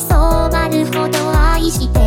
染まるほど愛して